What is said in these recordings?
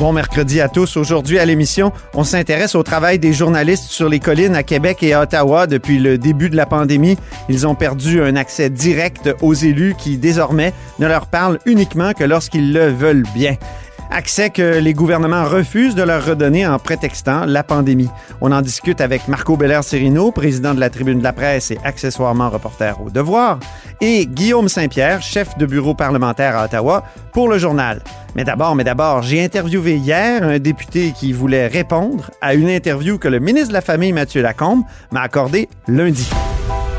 Bon mercredi à tous. Aujourd'hui à l'émission, on s'intéresse au travail des journalistes sur les collines à Québec et à Ottawa depuis le début de la pandémie. Ils ont perdu un accès direct aux élus qui désormais ne leur parlent uniquement que lorsqu'ils le veulent bien. Accès que les gouvernements refusent de leur redonner en prétextant la pandémie. On en discute avec Marco Belair-Serino, président de la Tribune de la presse et accessoirement reporter au Devoir, et Guillaume Saint-Pierre, chef de bureau parlementaire à Ottawa, pour le journal. Mais d'abord, mais d'abord, j'ai interviewé hier un député qui voulait répondre à une interview que le ministre de la Famille, Mathieu Lacombe, m'a accordée lundi.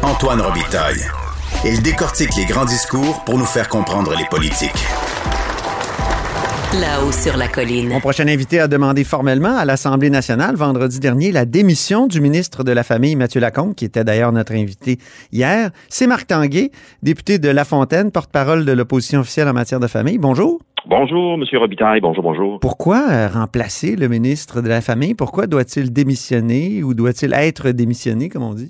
Antoine Robitaille. Il décortique les grands discours pour nous faire comprendre les politiques. Là-haut sur la colline. Mon prochain invité a demandé formellement à l'Assemblée nationale vendredi dernier la démission du ministre de la Famille, Mathieu Lacombe, qui était d'ailleurs notre invité hier. C'est Marc Tanguay, député de La Fontaine, porte-parole de l'opposition officielle en matière de famille. Bonjour. Bonjour, Monsieur Robitaille. Bonjour, bonjour. Pourquoi euh, remplacer le ministre de la Famille? Pourquoi doit-il démissionner ou doit-il être démissionné, comme on dit?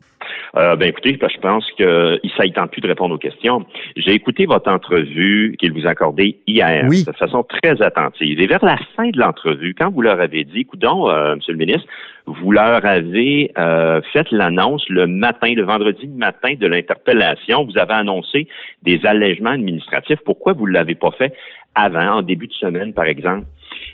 Euh, ben écoutez, je pense que ça ne tente plus de répondre aux questions. J'ai écouté votre entrevue qu'il vous a accordée hier Oui. de façon très attentive. Et vers la fin de l'entrevue, quand vous leur avez dit, écoutons, euh, Monsieur le ministre, vous leur avez euh, fait l'annonce le matin, le vendredi matin de l'interpellation. Vous avez annoncé des allègements administratifs. Pourquoi vous ne l'avez pas fait avant, en début de semaine, par exemple?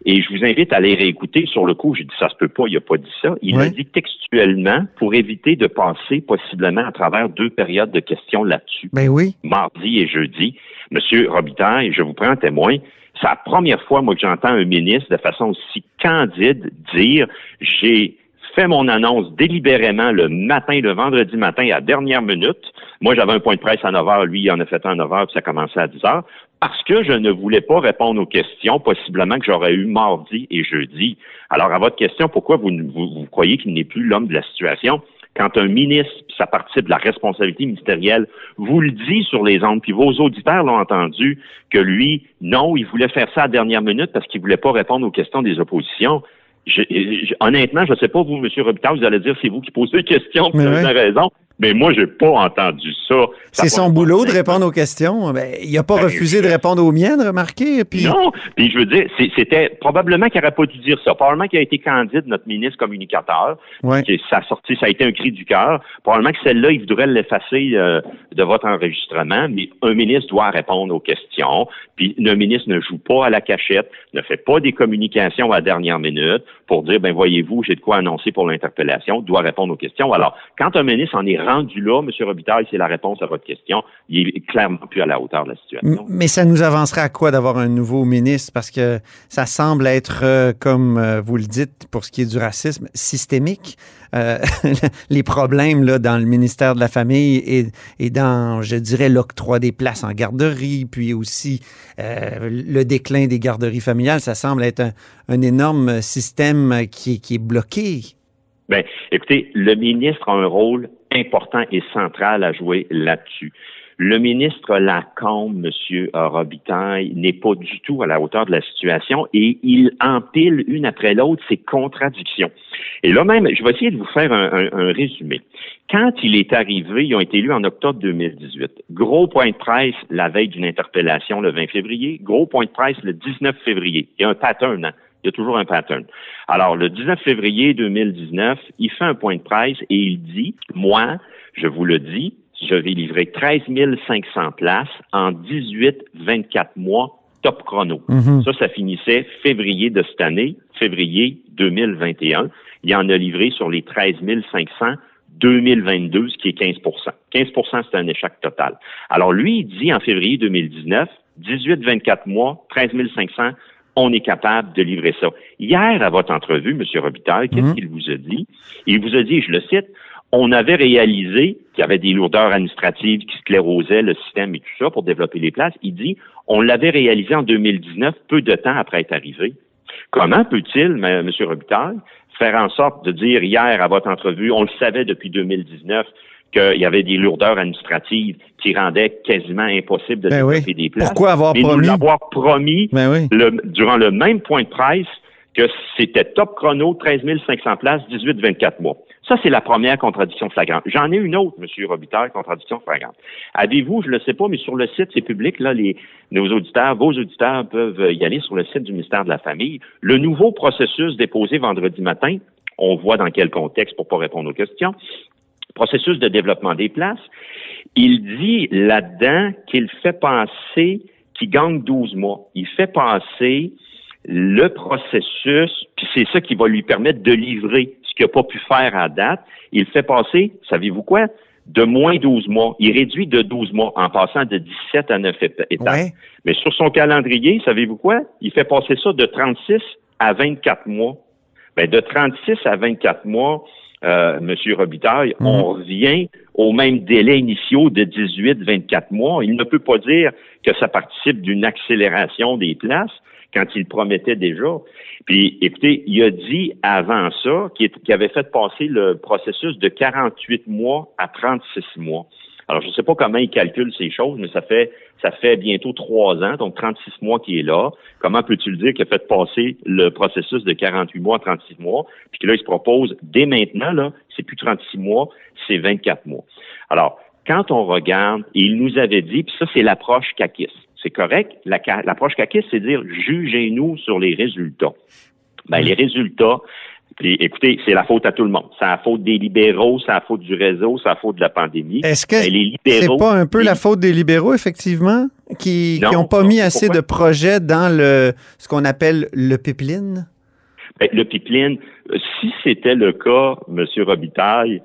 Et je vous invite à les réécouter. Sur le coup, j'ai dit ça se peut pas, il n'a pas dit ça. Il Ouais. a dit textuellement pour éviter de passer possiblement à travers deux périodes de questions là-dessus, Ben oui. mardi et jeudi. Monsieur Robitaille, je vous prends en témoin. C'est la première fois, moi, que j'entends un ministre de façon aussi candide dire j'ai fait mon annonce délibérément le matin, le vendredi matin, à la dernière minute. Moi, j'avais un point de presse à 9 heures. Lui, il en a fait un à 9 heures, puis ça commençait à 10 heures. Parce que je ne voulais pas répondre aux questions, possiblement que j'aurais eu mardi et jeudi. Alors, à votre question, pourquoi vous, vous, vous croyez qu'il n'est plus l'homme de la situation? Quand un ministre, puis ça participe de la responsabilité ministérielle, vous le dit sur les ondes, puis vos auditeurs l'ont entendu, que lui, non, il voulait faire ça à la dernière minute parce qu'il voulait pas répondre aux questions des oppositions. Je- je- honnêtement, je ne sais pas, vous, M. Robitaille, vous allez dire c'est vous qui posez les questions, vous avez ouais. raison, mais moi, j'ai pas entendu ça. Ça C'est son boulot de répondre aux questions. Ben, il n'a pas Ben, refusé je- de répondre aux miennes, remarquez. Puis... Non, puis je veux dire, c'était probablement qu'il n'aurait pas dû dire ça. Probablement qu'il a été candide, notre ministre communicateur. Ouais. que ça a sorti, ça a été un cri du cœur. Probablement que celle-là, il voudrait l'effacer euh, de votre enregistrement, mais un ministre doit répondre aux questions. Puis un ministre ne joue pas à la cachette, ne fait pas des communications à la dernière minute pour dire, ben voyez-vous, j'ai de quoi annoncer pour l'interpellation, doit répondre aux questions. Alors, quand un ministre en est rendu là, M. Robitaille, c'est la réponse à votre question. Il est clairement plus à la hauteur de la situation. Mais ça nous avancerait à quoi d'avoir un nouveau ministre? Parce que ça semble être, euh, comme euh, vous le dites, pour ce qui est du racisme, systémique. Euh, les problèmes là, dans le ministère de la Famille et, et dans, je dirais, l'octroi des places en garderie, puis aussi le déclin des garderies familiales, ça semble être un, énorme système qui est bloqué. Ben, écoutez, le ministre a un rôle important et central à jouer là-dessus. Le ministre Lacombe, Monsieur Robitaille, n'est pas du tout à la hauteur de la situation et il empile une après l'autre ses contradictions. Et là même, je vais essayer de vous faire un, un- un résumé. Quand il est arrivé, ils ont été élus en octobre 2018. Gros point de presse la veille d'une interpellation le 20 février. Gros point de presse le 19 février. Il y a un pattern, hein? Il y a toujours un pattern. Alors, le 19 février 2019, il fait un point de presse et il dit, moi, je vous le dis, je vais livrer 13 500 places en 18-24 mois top chrono. Mhm. Ça, ça finissait février de cette année, février 2021. Il en a livré sur les 13 500 2022, ce qui est 15% 15% c'est un échec total. Alors lui, il dit en février 2019, 18-24 mois, 13 500, on est capable de livrer ça. Hier, à votre entrevue, M. Robitaille, qu'est-ce Mhm. qu'il vous a dit? Il vous a dit, je le cite, on avait réalisé qu'il y avait des lourdeurs administratives qui sclérosaient le système et tout ça pour développer les places. Il dit, on l'avait réalisé en 2019, peu de temps après être arrivé. Comment peut-il, M. Robitaille, faire en sorte de dire hier à votre entrevue, on le savait depuis 2019, qu'il y avait des lourdeurs administratives qui rendaient quasiment impossible de Ben oui. développer des places. Pourquoi avoir Mais promis? nous l'avoir promis Ben oui. le- durant le même point de presse que c'était top chrono, 13 500 places, 18-24 mois. Ça, c'est la première contradiction flagrante. J'en ai une autre, M. Robitaille, contradiction flagrante. Avez-vous, je ne le sais pas, mais sur le site, c'est public, là, les, nos auditeurs, vos auditeurs peuvent y aller sur le site du ministère de la Famille. Le nouveau processus déposé vendredi matin, on voit dans quel contexte pour pas répondre aux questions, processus de développement des places, il dit là-dedans qu'il fait passer, qu'il gagne 12 mois. Il fait passer le processus, puis c'est ça qui va lui permettre de livrer ce qu'il n'a pas pu faire à date. Il fait passer, savez-vous quoi? De moins 12 mois. Il réduit de 12 mois en passant de 17 à 9 éta- étapes. Ouais. Mais sur son calendrier, savez-vous quoi? Il fait passer ça de 36 à 24 mois. Ben, de 36 à 24 mois, euh, Monsieur Robitaille, Mhm. on revient au même délai initiaux de 18-24 mois. Il ne peut pas dire que ça participe d'une accélération des places quand il promettait déjà. Puis, écoutez, il a dit avant ça qu'il avait fait passer le processus de 48 mois à 36 mois. Alors, je ne sais pas comment il calcule ces choses, mais ça fait ça fait bientôt trois ans, donc 36 mois qu'il est là. Comment peux-tu le dire qu'il a fait passer le processus de 48 mois à 36 mois, puis que là, il se propose dès maintenant, là, c'est plus 36 mois, c'est 24 mois. Alors, quand on regarde, et il nous avait dit, puis ça, c'est l'approche CACIS. C'est correct? La L'approche CACIS, c'est dire jugez-nous sur les résultats. Ben, les résultats, puis, écoutez, c'est la faute à tout le monde. C'est la faute des libéraux, c'est la faute du réseau, c'est la faute de la pandémie. Est-ce que Ben, c'est pas un peu les- la faute des libéraux, effectivement, qui Non, n'ont pas non, mis assez pourquoi? de projets dans le ce qu'on appelle le pipeline? Ben, le pipeline, euh, si c'était le cas, M. Robitaille,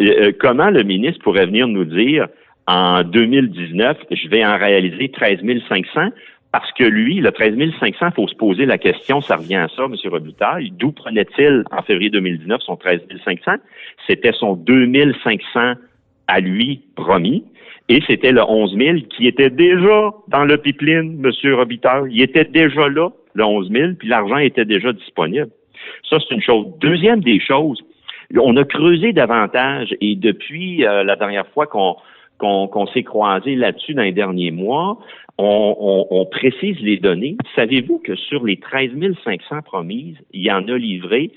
euh, euh, comment le ministre pourrait venir nous dire en 2019, je vais en réaliser 13 500 parce que lui, le 13 500, il faut se poser la question, ça revient à ça, M. Robitaille, d'où prenait-il en février 2019 son 13 500? C'était son 2 500 à lui promis. Et c'était le 11 000 qui était déjà dans le pipeline, M. Robitaille. Il était déjà là, le 11 000, puis l'argent était déjà disponible. Ça, c'est une chose. Deuxième des choses, on a creusé davantage et depuis euh, la dernière fois qu'on qu'on s'est croisé là-dessus dans les derniers mois, on, on- on précise les données. Savez-vous que sur les 13 500 promises, il y en a livré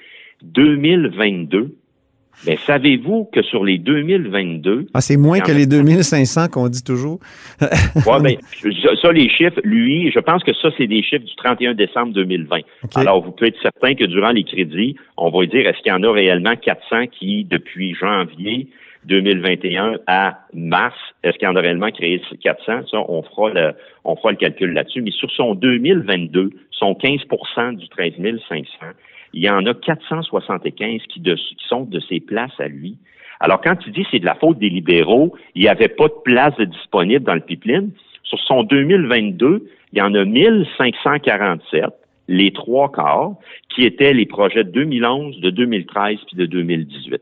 2022? Mais savez-vous que sur les 2022, Ah, c'est moins que les 2500 qu'on dit toujours. Ouais, ben, ça, ça, les chiffres, lui, je pense que ça, c'est des chiffres du 31 décembre 2020. Alors, vous pouvez être certain que durant les crédits, on va dire, est-ce qu'il y en a réellement 400 qui, depuis janvier 2021 à mars, est-ce qu'il en a réellement créé 400? Ça, on fera le, on fera le calcul là-dessus. Mais sur son 2022, son 15% du 13 500, il y en a 475 qui, de- qui sont de ses places à lui. Alors, quand tu dis c'est de la faute des libéraux, il n'y avait pas de place disponible dans le pipeline. Sur son 2022, il y en a 1547, les trois quarts, qui étaient les projets de 2011, de 2013 puis de 2018.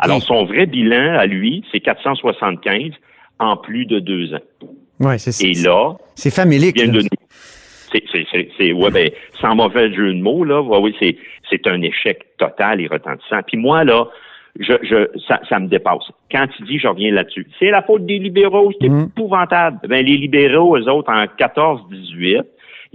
Alors, son vrai bilan à lui, c'est 475 en plus de deux ans. ouais, c'est Et là, c'est nous- c'est, c'est, c'est, c'est- ouais, ben, sans mauvais jeu de mots, là, ouais, oui, c'est, c'est un échec total et retentissant. Puis moi, là, je, je, ça, ça me dépasse. Quand tu dis, je reviens là-dessus, c'est la faute des libéraux, c'est Mhm. épouvantable. Ben, les libéraux, eux autres, en 14-18,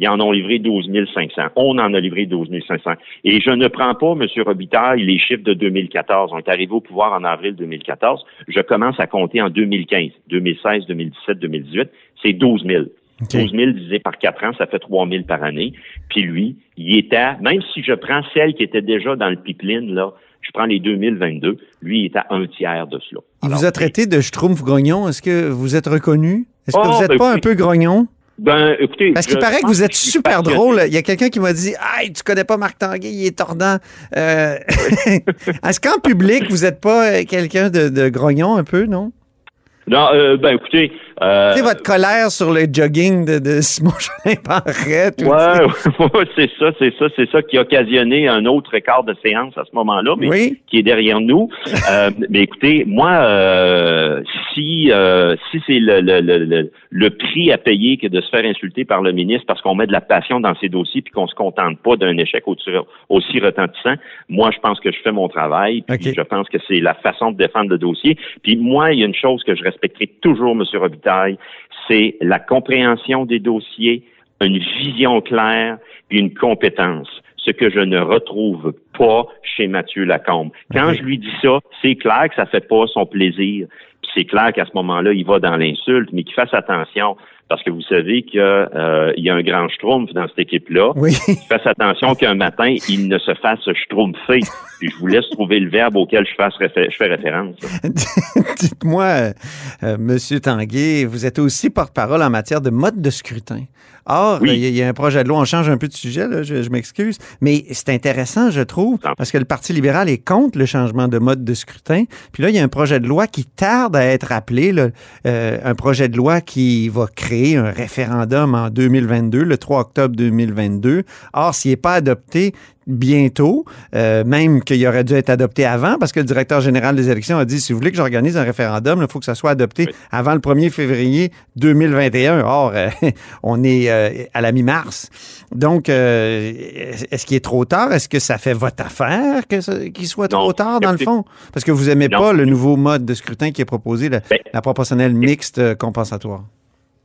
ils en ont livré 12 500. On en a livré 12 500. Et je ne prends pas, M. Robitaille, les chiffres de 2014. On est arrivé au pouvoir en avril 2014. Je commence à compter en 2015, 2016, 2017, 2018. C'est 12 000. OK. 12 000 divisé par 4 ans, ça fait 3 000 par année. Puis lui, il était, même si je prends celle qui était déjà dans le pipeline, là, je prends les 2022, lui, il est à un tiers de cela. Il Alors, vous a traité de schtroumpf grognon. Est-ce que vous êtes reconnu? Est-ce que Oh, vous n'êtes ben, pas un peu grognon? Ben, écoutez. Parce qu'il paraît que vous êtes super drôle. Il y a quelqu'un qui m'a dit Hey, tu connais pas Marc Tanguay, il est tordant. Euh, Est-ce qu'en public, vous n'êtes pas euh, quelqu'un de, de grognon un peu, non? Non, euh, ben écoutez, Euh, Tu sais, votre colère sur le jogging de, de Simon Jolin Barrette. ou Ouais, c'est ça, c'est ça, c'est ça qui a occasionné un autre écart de séance à ce moment-là, mais Oui. qui est derrière nous. Euh, mais écoutez, moi, euh, si euh, si c'est le, le, le, le, prix à payer que de se faire insulter par le ministre parce qu'on met de la passion dans ses dossiers puis qu'on se contente pas d'un échec aussi, retentissant, moi, je pense que je fais mon travail. Puis je pense que c'est la façon de défendre le dossier. Puis moi, il y a une chose que je respecterai toujours, M. Robitaille, c'est la compréhension des dossiers, une vision claire une compétence. Ce que je ne retrouve pas chez Mathieu Lacombe. Quand je lui dis ça, c'est clair que ça fait pas son plaisir. Puis c'est clair qu'à ce moment-là, il va dans l'insulte, mais qu'il fasse attention. Parce que vous savez qu'il euh, y a un grand schtroumpf dans cette équipe-là. Oui. Fasse attention qu'un matin, il ne se fasse schtroumpfer. Puis je vous laisse trouver le verbe auquel je, fasse réfé- je fais référence. Dites-moi, euh, euh, Monsieur Tanguay, vous êtes aussi porte-parole en matière de mode de scrutin. Or, Oui. il y, a- il y a un projet de loi, on change un peu de sujet, là, je, je m'excuse, mais c'est intéressant, je trouve, parce que le Parti libéral est contre le changement de mode de scrutin. Puis là, il y a un projet de loi qui tarde à être appelé, là, euh, un projet de loi qui va créer un référendum en 2022, le 3 octobre 2022. Or, s'il n'est pas adopté, bientôt, euh, même qu'il aurait dû être adopté avant, parce que le directeur général des élections a dit, si vous voulez que j'organise un référendum, il faut que ça soit adopté Oui. avant le 1er février 2021. Or, euh, on est euh, à la mi-mars. Donc, est-ce qu'il est trop tard? Est-ce que ça fait votre affaire qu'il soit Non. trop tard, dans le fond? Parce que vous aimez Non. pas le nouveau mode de scrutin qui est proposé, la, Ben- la proportionnelle mixte compensatoire.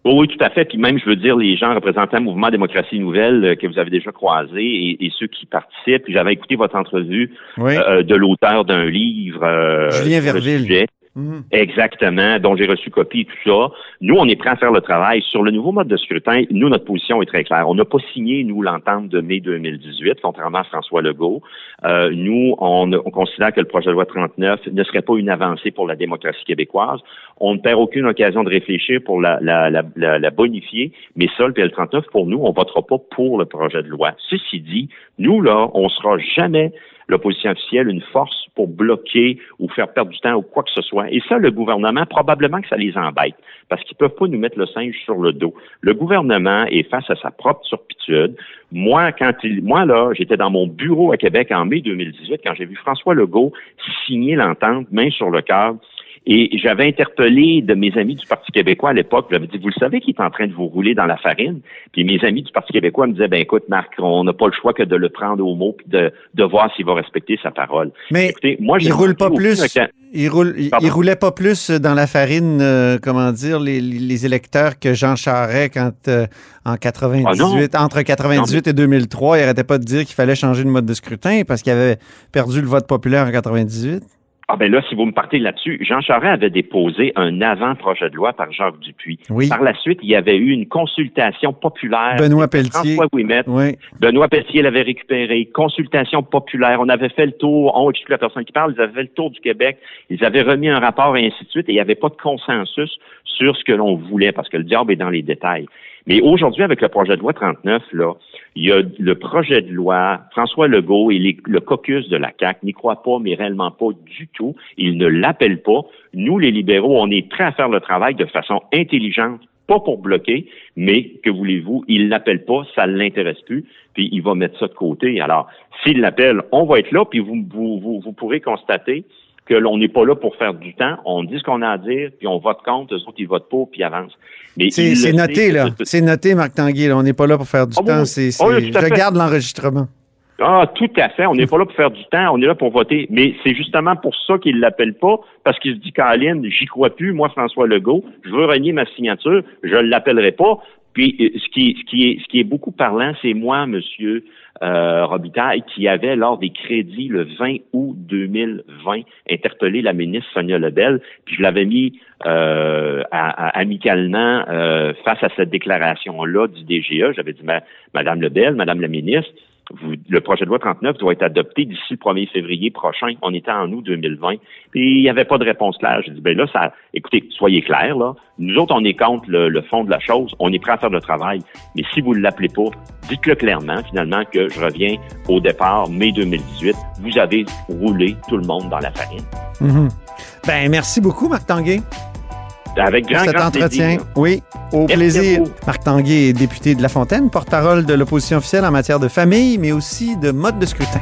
Oui, oui, tout à fait. Puis même, je veux dire, les gens représentant le mouvement Démocratie Nouvelle euh, que vous avez déjà croisés et, et ceux qui participent. J'avais écouté votre entrevue Oui. euh, de l'auteur d'un livre. euh, Julien Verville. Mhm. Exactement, dont j'ai reçu copie et tout ça. Nous, on est prêts à faire le travail. Sur le nouveau mode de scrutin, nous, notre position est très claire. On n'a pas signé, nous, l'entente de mai 2018, contrairement à François Legault. Euh, nous, on, on considère que le projet de loi 39 ne serait pas une avancée pour la démocratie québécoise. On ne perd aucune occasion de réfléchir pour la, la, la, la, la bonifier, mais ça, le PL 39, pour nous, on votera pas pour le projet de loi. Ceci dit, nous, là, on sera jamais l'opposition officielle une force pour bloquer ou faire perdre du temps ou quoi que ce soit. Et ça, le gouvernement, probablement que ça les embête parce qu'ils peuvent pas nous mettre le singe sur le dos. Le gouvernement est face à sa propre turpitude. Moi, quand il, moi là, j'étais dans mon bureau à Québec en mai 2018 quand j'ai vu François Legault signer l'entente main sur le cœur. Et j'avais interpellé de mes amis du Parti québécois à l'époque, j'avais dit, vous le savez qu'il est en train de vous rouler dans la farine? Puis mes amis du Parti québécois me disaient, ben écoute, Marc, on n'a pas le choix que de le prendre au mot puis de, de voir s'il va respecter sa parole. Mais Écoutez, moi, il roule pas plus. Il, roule, il roulait pas plus dans la farine, euh, comment dire, les, les électeurs que Jean Charest quand euh, en 98, Ah, entre 98 et 2003, il arrêtait pas de dire qu'il fallait changer de mode de scrutin parce qu'il avait perdu le vote populaire en 98. Ah ben là, si vous me partez là-dessus, Jean Charest avait déposé un avant-projet de loi par Jacques Dupuis. Oui. Par la suite, il y avait eu une consultation populaire. Benoît Pelletier. François Ouimet. Oui. Benoît Pelletier l'avait récupéré. Consultation populaire. On avait fait le tour. On exclut la personne qui parle. Ils avaient fait le tour du Québec. Ils avaient remis un rapport et ainsi de suite. Et il n'y avait pas de consensus sur ce que l'on voulait parce que le diable est dans les détails. Mais aujourd'hui, avec le projet de loi 39, là, il y a le projet de loi, François Legault et les- le caucus de la CAQ n'y croient pas, mais réellement pas du tout. Ils ne l'appellent pas. Nous, les libéraux, on est prêts à faire le travail de façon intelligente, pas pour bloquer, mais que voulez-vous, il l'appelle pas, ça ne l'intéresse plus, puis il va mettre ça de côté. Alors, s'il l'appelle, on va être là, puis vous, vous, vous, vous pourrez constater que l'on n'est pas là pour faire du temps. On dit ce qu'on a à dire, puis on vote contre, eux autres, ils votent pour, puis ils avancent. Mais C'est noté, là. C'est noté, Marc Tanguay. là. On n'est pas là pour faire du Ah temps. oui. C'est- Ah je garde l'enregistrement. Ah, tout à fait. On n'est pas là pour faire du temps. On est là pour voter. Mais c'est justement pour ça qu'il l'appelle pas, parce qu'il se dit, Caroline, j'y crois plus. Moi, François Legault, je veux renier ma signature. Je l'appellerai pas. Puis, euh, ce qui, ce qui est, ce qui est beaucoup parlant, c'est moi, Monsieur euh, Robitaille, qui avait lors des crédits le 20 août 2020 interpellé la ministre Sonia Lebel, puis je l'avais mis euh, à- à- amicalement euh, face à cette déclaration-là du DGA. J'avais dit, Ma- Madame Lebel, Madame la ministre, le projet de loi 39 doit être adopté d'ici le 1er février prochain. On était en août 2020. Puis il n'y avait pas de réponse claire. J'ai dit, ben là, ça, écoutez, soyez clairs, là. Nous autres, on est contre le, fond de la chose. On est prêt à faire le travail. Mais si vous ne l'appelez pas, dites-le clairement, finalement, que je reviens au départ, mai 2018. Vous avez roulé tout le monde dans la farine. Mhm. Ben, merci beaucoup, Marc Tanguay. Avec grand, cet grand entretien. plaisir. Oui, au Merci plaisir. Marc Tanguay est député de La Fontaine, porte-parole de l'opposition officielle en matière de famille, mais aussi de mode de scrutin.